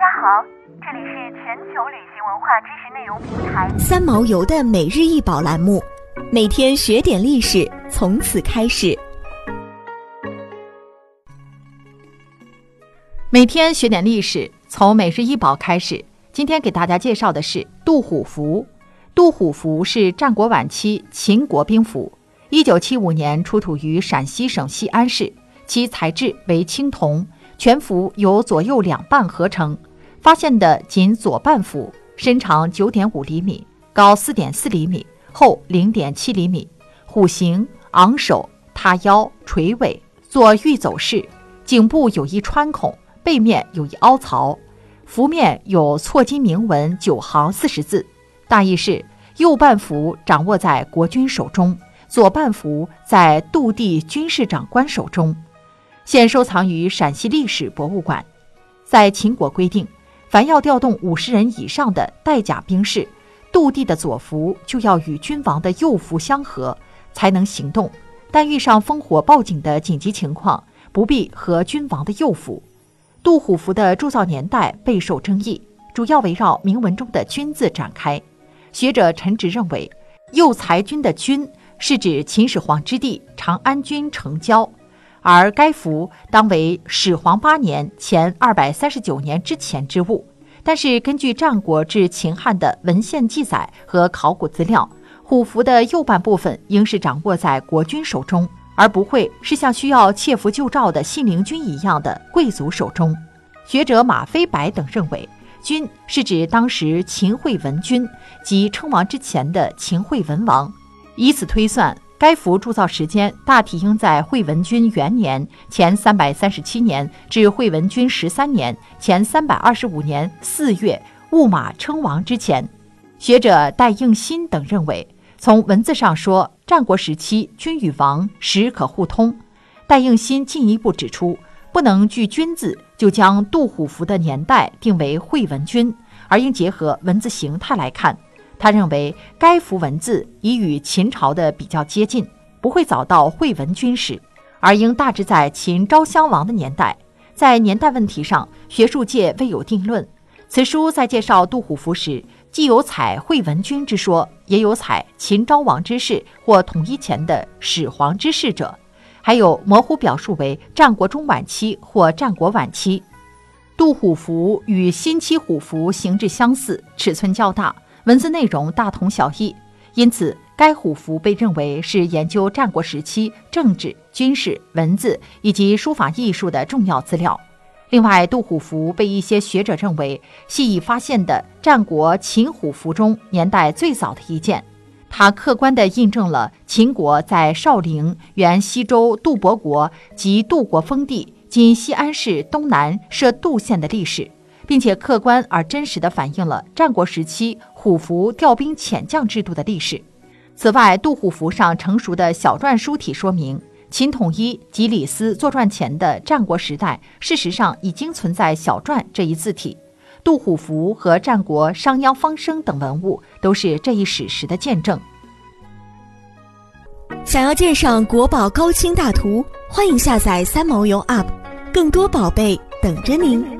大家好，这里是全球旅行文化知识内容平台三毛游的每日一宝栏目，每天学点历史，从此开始。每天学点历史，从每日一宝开始。今天给大家介绍的是杜虎符。杜虎符是战国晚期秦国兵符，一九七五年出土于陕西省西安市，其材质为青铜，全符由左右两半合成。发现的仅左半幅，身长九点五厘米，高四点四厘米，厚零点七厘米。虎形，昂首，塌腰，垂尾，做玉走势。颈部有一穿孔，背面有一凹槽。幅面有错金铭文九行四十字，大意是：右半幅掌握在国君手中，左半幅在杜地军事长官手中。现收藏于陕西历史博物馆。在秦国规定。凡要调动五十人以上的带甲兵士，杜地的左符就要与君王的右符相合，才能行动。但遇上烽火报警的紧急情况，不必和君王的右符。杜虎符的铸造年代备受争议，主要围绕铭文中的“君”字展开。学者陈直认为，右才君的“君”是指秦始皇之弟长安君成交。而该符当为始皇八年前二百三十九年之前之物，但是根据战国至秦汉的文献记载和考古资料，虎符的右半部分应是掌握在国君手中，而不会是像需要窃符救赵的信陵君一样的贵族手中。学者马飞白等认为，君是指当时秦惠文君即称王之前的秦惠文王，以此推算。该符铸造时间大体应在惠文君元年前三百三十七年至惠文君十三年前三百二十五年四月戊马称王之前。学者戴应新等认为，从文字上说，战国时期君与王时可互通。戴应新进一步指出，不能据“君”字就将杜虎符的年代定为惠文君，而应结合文字形态来看。他认为该幅文字已与秦朝的比较接近，不会早到惠文君时，而应大致在秦昭襄王的年代。在年代问题上，学术界未有定论。此书在介绍杜虎符时，既有采惠文君之说，也有采秦昭王之事或统一前的始皇之事者，还有模糊表述为战国中晚期或战国晚期。杜虎符与新期虎符形制相似，尺寸较大。文字内容大同小异，因此该虎符被认为是研究战国时期政治、军事、文字以及书法艺术的重要资料。另外，杜虎符被一些学者认为系已发现的战国秦虎符中年代最早的一件，它客观地印证了秦国在少陵原西周杜伯国及杜国封地（今西安市东南）设杜县的历史。并且客观而真实地反映了战国时期虎符调兵遣将制度的历史。此外，杜虎符上成熟的小篆书体说明，秦统一及李斯作传前的战国时代，事实上已经存在小篆这一字体。杜虎符和战国商鞅方生等文物都是这一史实的见证。想要鉴赏国宝高清大图，欢迎下载三毛游 App，更多宝贝等着您。